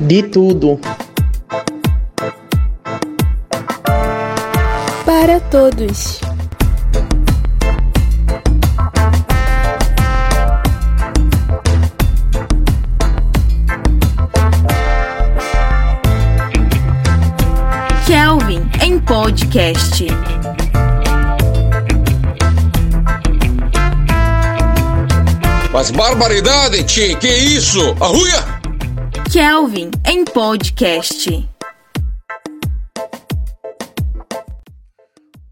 De tudo. Para todos. Kelvin em podcast. Mas barbaridade, tchê, que isso? Arruia! Kelvin em podcast.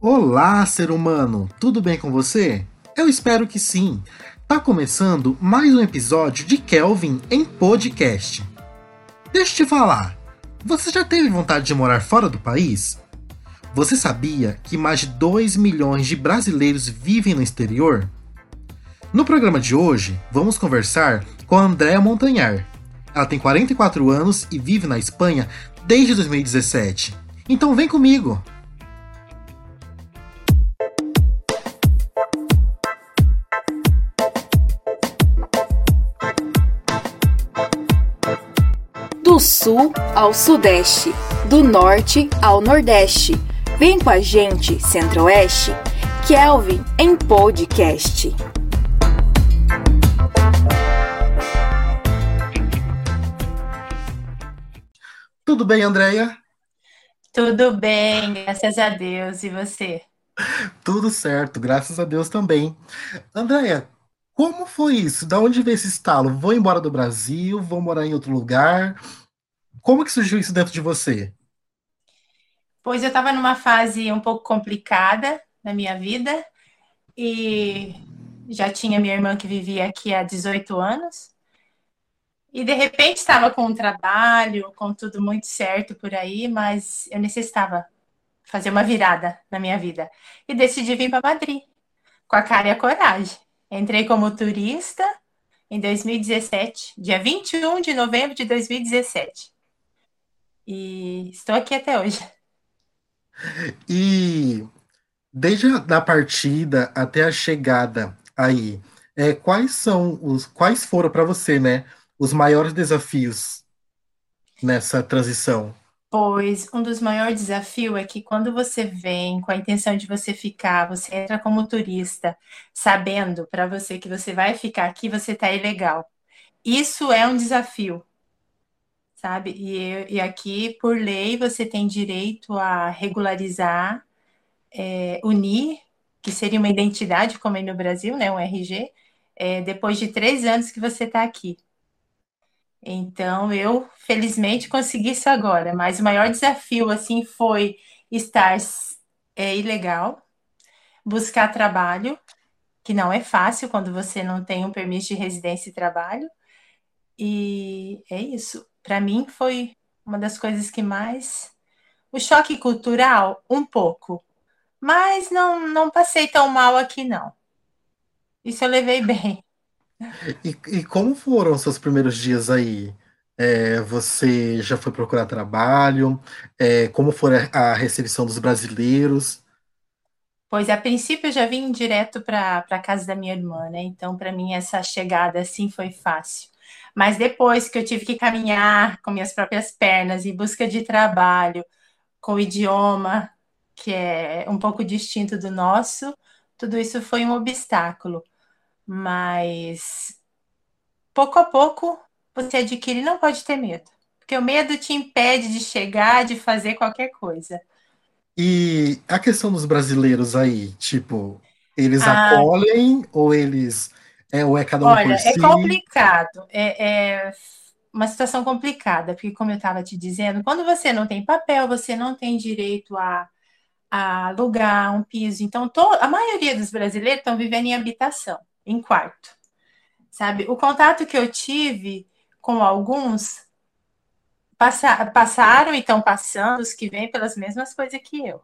Olá, ser humano! Tudo bem com você? Eu espero que sim. Tá começando mais um episódio de Kelvin em podcast. Deixa eu te falar. Você já teve vontade de morar fora do país? Você sabia que mais de 2 milhões de brasileiros vivem no exterior? No programa de hoje, vamos conversar com a Andrea Montanhar. Ela tem 44 anos e vive na Espanha desde 2017. Então vem comigo! Do sul ao sudeste, do norte ao nordeste. Vem com a gente, Centro-Oeste, Kelvin em podcast. Tudo bem, Andrea? Tudo bem, graças a Deus. E você? Tudo certo, graças a Deus também. Andrea, como foi isso? Da onde veio esse estalo? Vou embora do Brasil, vou morar em outro lugar. Como que surgiu isso dentro de você? Pois eu estava numa fase um pouco complicada na minha vida e já tinha minha irmã que vivia aqui há 18 anos. E de repente estava com um trabalho, com tudo muito certo por aí, mas eu necessitava fazer uma virada na minha vida. E decidi vir para Madrid, com a cara e a coragem. Entrei como turista em 2017, dia 21 de novembro de 2017. E estou aqui até hoje. E desde a partida até a chegada aí, é, quais são os quais foram para você, né, os maiores desafios nessa transição? Pois um dos maiores desafios é que quando você vem com a intenção de você ficar, você entra como turista, sabendo para você que você vai ficar aqui, você tá ilegal. Isso é um desafio, sabe? E, e aqui, por lei, você tem direito a regularizar, é, unir, que seria uma identidade, como aí no Brasil, né, um RG, é, depois de três anos que você está aqui. Então, eu felizmente consegui isso agora, mas o maior desafio assim foi estar é, ilegal, buscar trabalho, que não é fácil quando você não tem um permisso de residência e trabalho. E é isso. Para mim foi uma das coisas que mais o choque cultural um pouco, mas não não passei tão mal aqui não. Isso eu levei bem. E, e como foram os seus primeiros dias aí? É, você já foi procurar trabalho? É, como foi a, a recepção dos brasileiros? Pois, a princípio eu já vim direto para a casa da minha irmã, né? Então, para mim, essa chegada assim foi fácil. Mas depois que eu tive que caminhar com minhas próprias pernas em busca de trabalho, com o idioma, que é um pouco distinto do nosso, tudo isso foi um obstáculo. Mas pouco a pouco você adquire, não pode ter medo. Porque o medo te impede de chegar, de fazer qualquer coisa. E a questão dos brasileiros aí, tipo, eles ah, acolhem ou eles. É, ou é cada um olha, por é si? complicado. É, é uma situação complicada, porque, como eu estava te dizendo, quando você não tem papel, você não tem direito a, a alugar um piso. Então, to, a maioria dos brasileiros estão vivendo em habitação em quarto. Sabe? O contato que eu tive com alguns passa, passaram e estão passando, os que vêm pelas mesmas coisas que eu.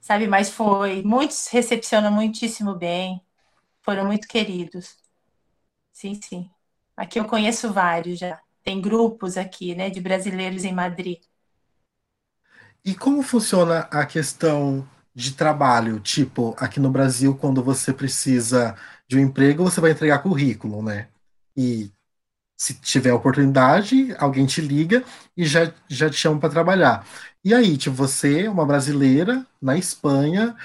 Sabe? Mas foi. Muitos recepcionam muitíssimo bem, foram muito queridos. Sim, sim. Aqui eu conheço vários já. Tem grupos aqui, né, de brasileiros em Madrid. E como funciona a questão de trabalho? Tipo, aqui no Brasil, quando você precisa de um emprego, você vai entregar currículo, né? E se tiver oportunidade, alguém te liga e já, já te chama para trabalhar. E aí, tipo, você, uma brasileira na Espanha,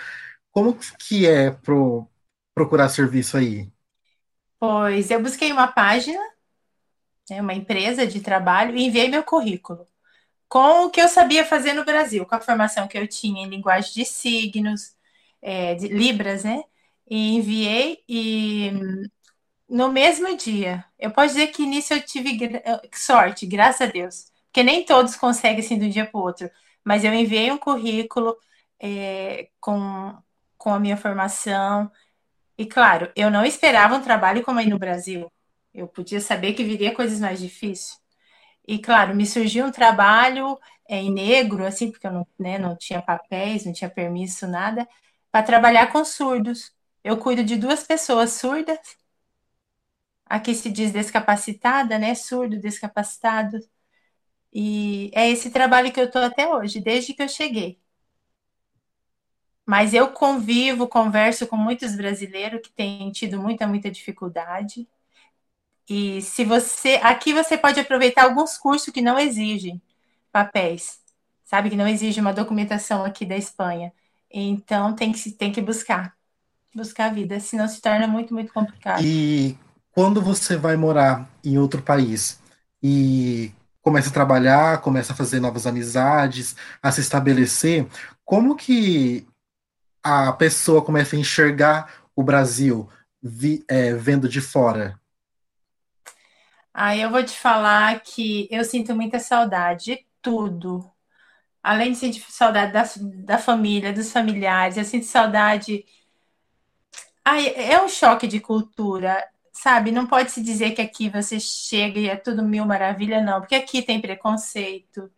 como que é pro, procurar serviço aí? Pois eu busquei uma página, né, uma empresa de trabalho e enviei meu currículo com o que eu sabia fazer no Brasil, com a formação que eu tinha em linguagem de signos, é, de Libras, né? E enviei e no mesmo dia. Eu posso dizer que nisso eu tive sorte, graças a Deus. Porque nem todos conseguem assim de um dia para o outro. Mas eu enviei um currículo é, com, com a minha formação. E claro, eu não esperava um trabalho como aí no Brasil. Eu podia saber que viria coisas mais difíceis. E claro, me surgiu um trabalho é, em negro, assim, porque eu não, né, não tinha papéis, não tinha permisso, nada, para trabalhar com surdos. Eu cuido de duas pessoas surdas aqui se diz descapacitada, né? Surdo, descapacitado. E é esse trabalho que eu estou até hoje, desde que eu cheguei. Mas eu convivo, converso com muitos brasileiros que têm tido muita, muita dificuldade. E se você. Aqui você pode aproveitar alguns cursos que não exigem papéis, sabe? Que não exige uma documentação aqui da Espanha. Então tem que, tem que buscar. Buscar a vida, senão se torna muito, muito complicado. E quando você vai morar em outro país e começa a trabalhar, começa a fazer novas amizades, a se estabelecer, como que a pessoa começa a enxergar o Brasil vi, é, vendo de fora? Aí eu vou te falar que eu sinto muita saudade de tudo. Além de sentir saudade da, da família, dos familiares, eu sinto saudade. Ai, é um choque de cultura sabe? Não pode se dizer que aqui você chega e é tudo mil maravilha, não, porque aqui tem preconceito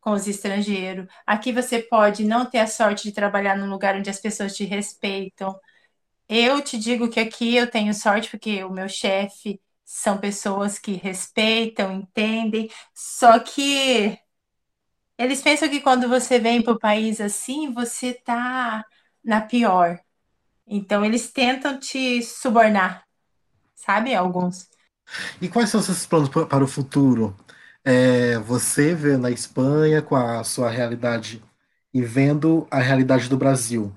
com os estrangeiros. Aqui você pode não ter a sorte de trabalhar num lugar onde as pessoas te respeitam. Eu te digo que aqui eu tenho sorte porque o meu chefe são pessoas que respeitam, entendem, só que eles pensam que quando você vem para o país assim, você tá na pior. Então eles tentam te subornar, sabe? Alguns. E quais são seus planos para o futuro? É, você vê na Espanha com a sua realidade e vendo a realidade do Brasil.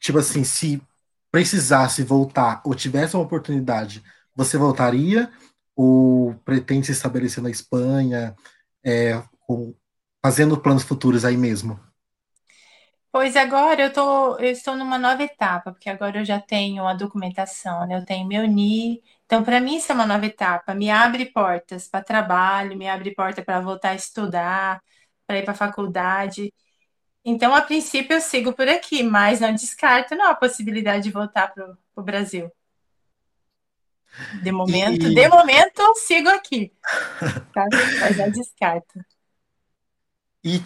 Tipo assim, se precisasse voltar ou tivesse uma oportunidade, você voltaria ou pretende se estabelecer na Espanha, é, fazendo planos futuros aí mesmo? Pois agora eu, tô, eu estou numa nova etapa, porque agora eu já tenho a documentação, né? Eu tenho meu NI. Então, para mim, isso é uma nova etapa. Me abre portas para trabalho, me abre porta para voltar a estudar, para ir para a faculdade. Então, a princípio, eu sigo por aqui, mas não descarto não, a possibilidade de voltar para o Brasil. De momento, e... de momento, eu sigo aqui. Tá? Mas não descarto. E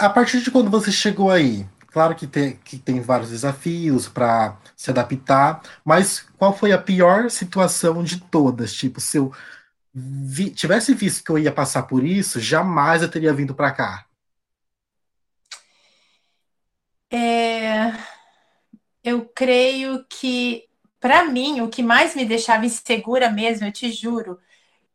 a partir de quando você chegou aí, claro que tem, que tem vários desafios para se adaptar, mas qual foi a pior situação de todas? Tipo, se eu vi, tivesse visto que eu ia passar por isso, jamais eu teria vindo para cá. É, eu creio que, para mim, o que mais me deixava insegura mesmo, eu te juro,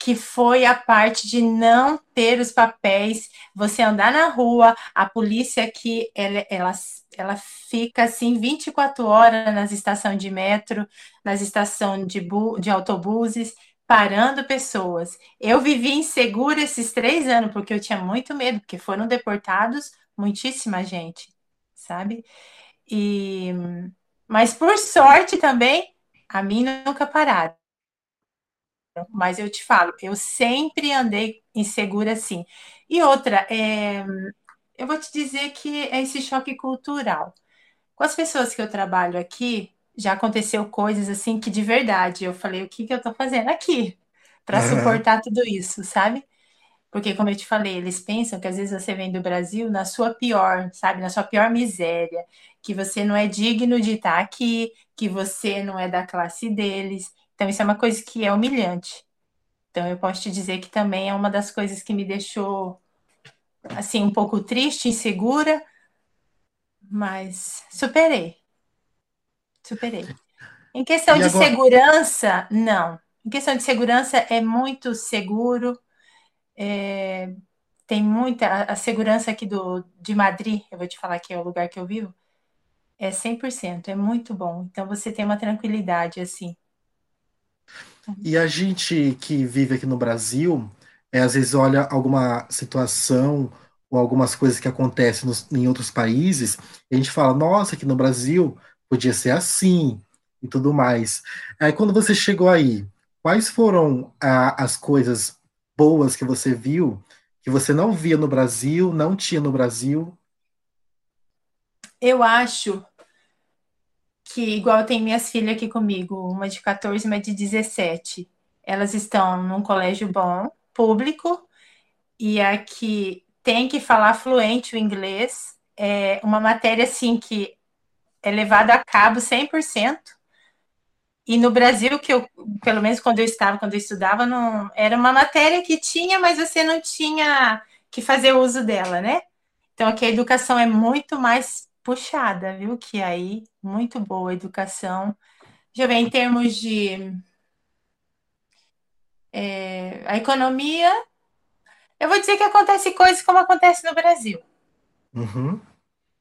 que foi a parte de não ter os papéis, você andar na rua, a polícia aqui, ela, ela, ela fica assim 24 horas nas estações de metro, nas estações de, de autobuses, parando pessoas. Eu vivi insegura esses três anos, porque eu tinha muito medo, porque foram deportados muitíssima gente, sabe? E, mas por sorte também, a mim nunca pararam mas eu te falo, eu sempre andei insegura assim. E outra, é, eu vou te dizer que é esse choque cultural. Com as pessoas que eu trabalho aqui, já aconteceu coisas assim que de verdade eu falei, o que, que eu tô fazendo aqui para uhum. suportar tudo isso, sabe? Porque, como eu te falei, eles pensam que às vezes você vem do Brasil na sua pior, sabe? Na sua pior miséria, que você não é digno de estar aqui, que você não é da classe deles. Então, isso é uma coisa que é humilhante. Então, eu posso te dizer que também é uma das coisas que me deixou, assim, um pouco triste, insegura, mas superei. Superei. Em questão e de agora... segurança, não. Em questão de segurança, é muito seguro. É, tem muita. A, a, segurança aqui do, de Madrid, eu vou te falar que é o lugar que eu vivo, é 100%, é muito bom. Então você tem uma tranquilidade assim. E a gente que vive aqui no Brasil, é, às vezes olha alguma situação ou algumas coisas que acontecem nos, em outros países, e a gente fala, nossa, aqui no Brasil podia ser assim e tudo mais. Aí quando você chegou aí, quais foram ah, as coisas boas que você viu que você não via no Brasil, não tinha no Brasil? Eu acho que, igual tem minhas filhas aqui comigo, uma de 14 e uma de 17, elas estão num colégio bom, público, e aqui tem que falar fluente o inglês. É uma matéria assim que é levada a cabo 100%. E no Brasil, que eu, pelo menos quando eu estava, quando eu estudava, não, era uma matéria que tinha, mas você não tinha que fazer uso dela, né? Então aqui a educação é muito mais puxada, viu? Que aí, muito boa a educação. Já vem em termos de é, a economia, eu vou dizer que acontece coisas como acontece no Brasil. Uhum.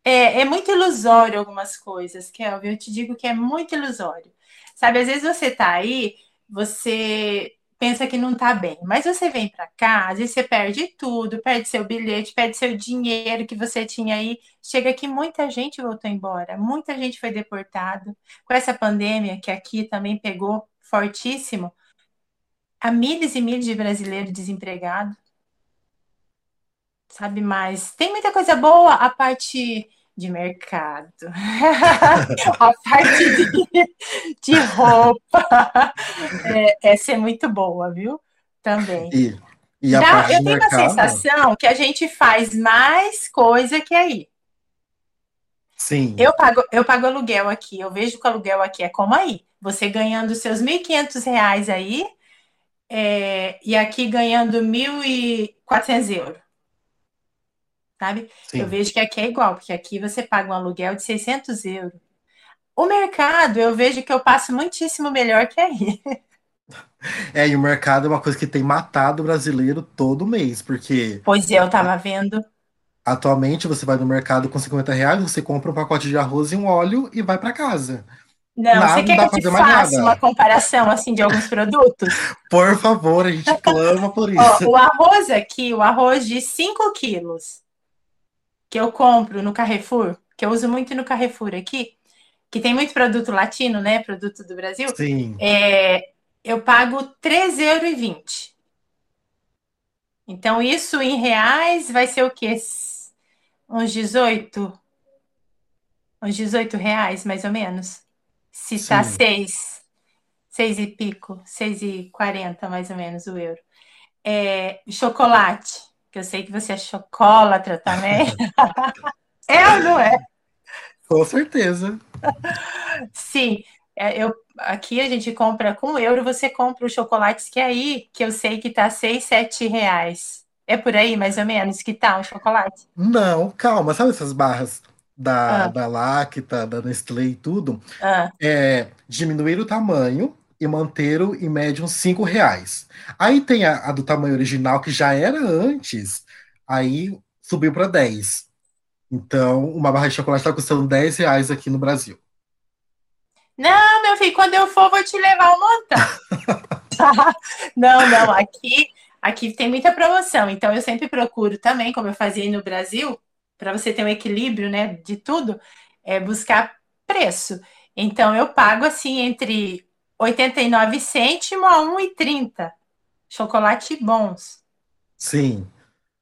É, é muito ilusório algumas coisas, Kelvin. Eu te digo que é muito ilusório. Sabe, às vezes você tá aí, você pensa que não tá bem, mas você vem para às vezes você perde tudo, perde seu bilhete, perde seu dinheiro que você tinha aí. Chega que muita gente voltou embora, muita gente foi deportado. Com essa pandemia que aqui também pegou fortíssimo, há milhas e milhas de brasileiros desempregados. Sabe mais? Tem muita coisa boa, a parte de mercado, a parte de, de roupa. É, essa é muito boa, viu? Também. E, e a Dá, parte eu tenho mercado... a sensação que a gente faz mais coisa que aí. Sim. Eu pago, eu pago aluguel aqui, eu vejo que o aluguel aqui é como aí. Você ganhando seus R$ 1.500 aí, é, e aqui ganhando 1.400 euros. Sabe? Sim. Eu vejo que aqui é igual, porque aqui você paga um aluguel de 600 euros. O mercado, eu vejo que eu passo muitíssimo melhor que aí. É, e o mercado é uma coisa que tem matado o brasileiro todo mês, porque. Pois é, eu tava vendo. Atualmente você vai no mercado com 50 reais, você compra um pacote de arroz e um óleo e vai para casa. Não, você quer que eu te faça uma comparação assim de alguns produtos? Por favor, a gente clama por isso. Ó, o arroz aqui, o arroz de 5 quilos, que eu compro no Carrefour, que eu uso muito no Carrefour aqui, que tem muito produto latino, né? Produto do Brasil. Sim. É, eu pago R$3,20 euros. Então, isso em reais vai ser o quê? Uns 18? Uns 18 reais, mais ou menos. Se está seis, seis e pico, seis e quarenta mais ou menos o euro. É, chocolate, que eu sei que você é chocolatra também. é ou não é? Com certeza. Sim, é, eu, aqui a gente compra com euro, você compra os chocolates que é aí, que eu sei que tá seis, sete reais. É por aí, mais ou menos, que tá um chocolate? Não, calma, sabe essas barras da, ah. da Lacta, da Nestlé e tudo, ah. é diminuir o tamanho e manter o em média uns 5 reais. Aí tem a, a, do tamanho original, que já era antes, aí subiu para 10. Então, uma barra de chocolate está custando 10 reais aqui no Brasil. Não, meu filho, quando eu for, vou te levar um montão. não, não, aqui, aqui tem muita promoção, então eu sempre procuro também, como eu fazia no Brasil, para você ter um equilíbrio, né, de tudo, é buscar preço. Então eu pago assim entre 89 cêntimos a 1,30. Chocolate bons. Sim.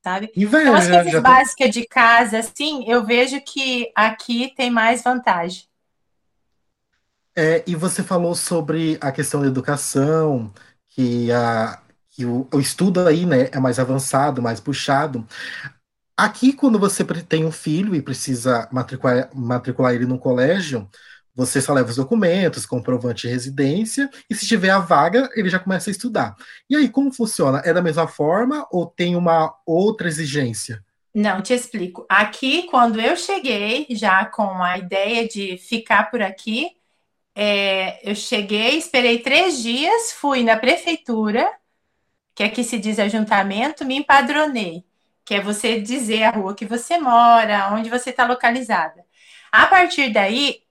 Sabe? E, velho, então, as coisas básicas de casa, assim, eu vejo que aqui tem mais vantagem. É, e você falou sobre a questão da educação, que, a, que o, o estudo aí né, é mais avançado, mais puxado. Aqui, quando você tem um filho e precisa matricular, matricular ele no colégio, você só leva os documentos, comprovante de residência, e se tiver a vaga, ele já começa a estudar. E aí, como funciona? É da mesma forma ou tem uma outra exigência? Não, te explico. Aqui, quando eu cheguei, já com a ideia de ficar por aqui, é, eu cheguei, esperei três dias, fui na prefeitura, que aqui se diz ajuntamento, me empadronei, que é você dizer a rua que você mora, onde você está localizada. A partir daí,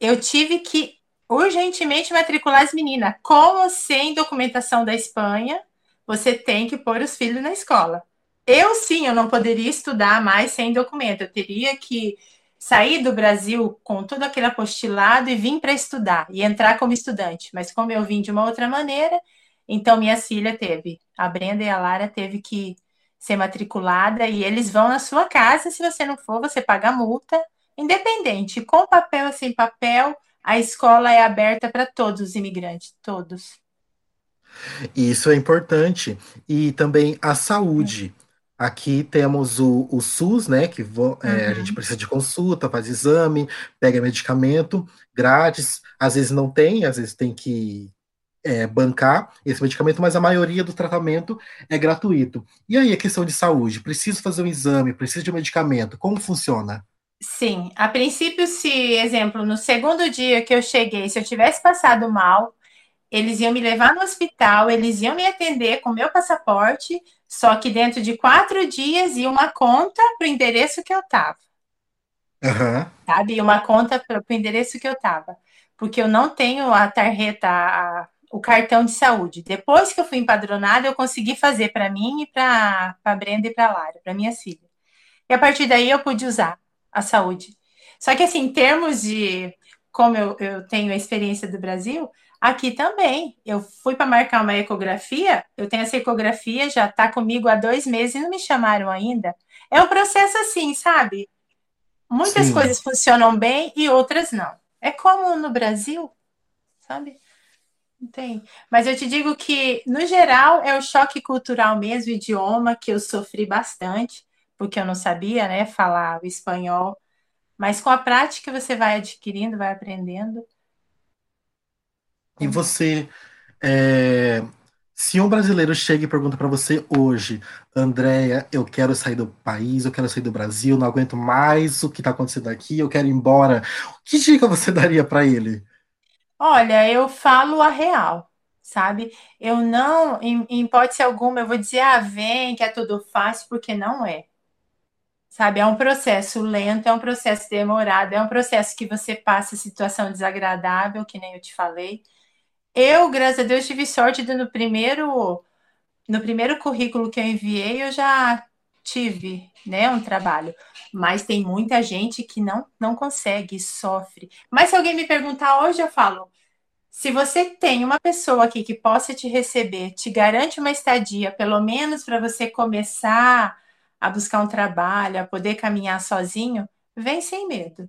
eu tive que urgentemente matricular as meninas, com ou sem documentação da Espanha, você tem que pôr os filhos na escola. Eu sim, eu não poderia estudar mais sem documento. Eu teria que sair do Brasil com todo aquele apostilado e vir para estudar e entrar como estudante. Mas como eu vim de uma outra maneira, então minha filha teve, a Brenda e a Lara teve que ser matriculada e eles vão na sua casa. Se você não for, você paga multa, independente, com papel ou sem papel. A escola é aberta para todos os imigrantes, todos. Isso é importante. E também a saúde. Aqui temos o, o SUS, né? Que vo, é, uhum. a gente precisa de consulta, faz exame, pega medicamento grátis. Às vezes não tem, às vezes tem que é, bancar esse medicamento, mas a maioria do tratamento é gratuito. E aí, a questão de saúde? Preciso fazer um exame, preciso de um medicamento, como funciona? Sim, a princípio, se, exemplo, no segundo dia que eu cheguei, se eu tivesse passado mal, eles iam me levar no hospital, eles iam me atender com meu passaporte, só que dentro de quatro dias ia uma conta para o endereço que eu estava. Uhum. Sabe? Uma conta para o endereço que eu estava. Porque eu não tenho a tarjeta, a, o cartão de saúde. Depois que eu fui empadronada, eu consegui fazer para mim e para a Brenda e para a Lara, para minha filha. E a partir daí eu pude usar a saúde. Só que assim, em termos de como eu, eu tenho a experiência do Brasil, Aqui também. Eu fui para marcar uma ecografia, eu tenho essa ecografia, já está comigo há dois meses e não me chamaram ainda. É um processo assim, sabe? Muitas Sim. coisas funcionam bem e outras não. É como no Brasil, sabe? Não tem. Mas eu te digo que, no geral, é o choque cultural mesmo, o idioma, que eu sofri bastante, porque eu não sabia, né, falar o espanhol. Mas com a prática você vai adquirindo, vai aprendendo. E você, é, se um brasileiro chega e pergunta para você hoje, Andréia, eu quero sair do país, eu quero sair do Brasil, não aguento mais o que está acontecendo aqui, eu quero ir embora, que dica você daria para ele? Olha, eu falo a real, sabe? Eu não, em, em hipótese alguma, eu vou dizer, ah, vem, que é tudo fácil, porque não é. Sabe, é um processo lento, é um processo demorado, é um processo que você passa situação desagradável, que nem eu te falei. Eu, graças a Deus, tive sorte de no primeiro no primeiro currículo que eu enviei, eu já tive, né, um trabalho. Mas tem muita gente que não não consegue, sofre. Mas se alguém me perguntar hoje, eu falo: se você tem uma pessoa aqui que possa te receber, te garante uma estadia, pelo menos para você começar a buscar um trabalho, a poder caminhar sozinho, vem sem medo.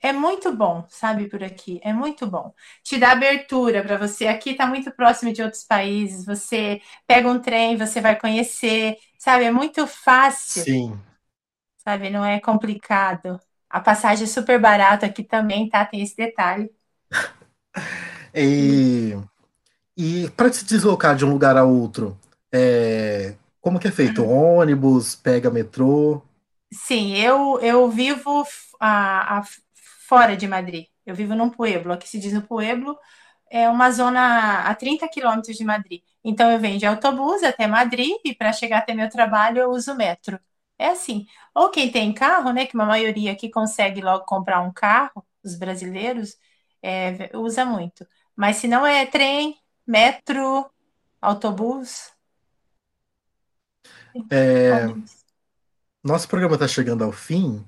É muito bom, sabe, por aqui. É muito bom. Te dá abertura para você. Aqui está muito próximo de outros países. Você pega um trem, você vai conhecer, sabe? É muito fácil. Sim. Sabe, não é complicado. A passagem é super barata aqui também, tá? Tem esse detalhe. e e para se deslocar de um lugar a outro, é, como que é feito? Ônibus, pega metrô? Sim, eu, eu vivo a, a fora de Madrid. Eu vivo num pueblo, aqui se diz no pueblo, é uma zona a 30 quilômetros de Madrid. Então eu venho de autobus até Madrid e para chegar até meu trabalho eu uso metro. É assim. Ou quem tem carro, né, que uma maioria aqui consegue logo comprar um carro, os brasileiros, é, usa muito. Mas se não é trem, metro, autobus. É, nosso programa está chegando ao fim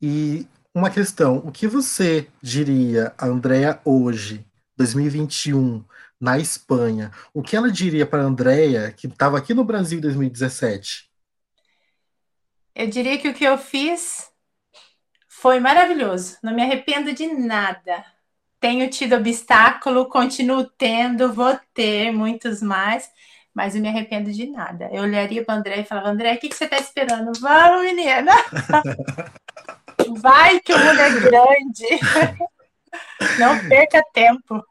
e uma questão, o que você diria a Andrea hoje, 2021, na Espanha? O que ela diria para a Andrea, que estava aqui no Brasil em 2017? Eu diria que o que eu fiz foi maravilhoso. Não me arrependo de nada. Tenho tido obstáculo, continuo tendo, vou ter muitos mais, mas não me arrependo de nada. Eu olharia para o André e falava: André, o que, que você está esperando? Vamos, menina! Vai que o mundo é grande. Não perca tempo.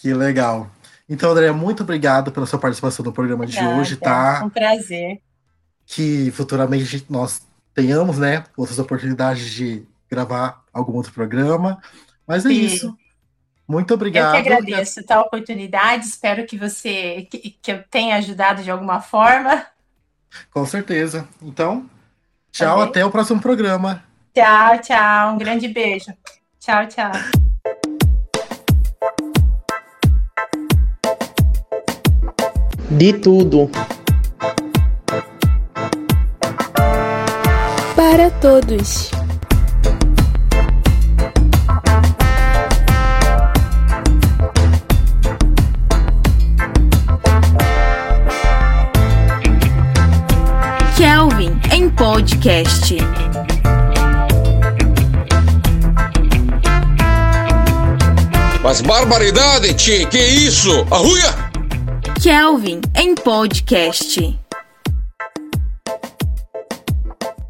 Que legal. Então, André, muito obrigado pela sua participação no programa de hoje, tá? Um prazer. Que futuramente nós tenhamos, né, outras oportunidades de gravar algum outro programa. Mas é Sim. isso. Muito obrigado. Eu que agradeço a oportunidade, espero que você que, que eu tenha ajudado de alguma forma. Com certeza. Então, tchau, tá até o próximo programa. Tchau, tchau. Um grande beijo. Tchau, tchau. De tudo. Para todos. Podcast. Mas barbaridade, tchê, que isso? Arruia! Kelvin em podcast.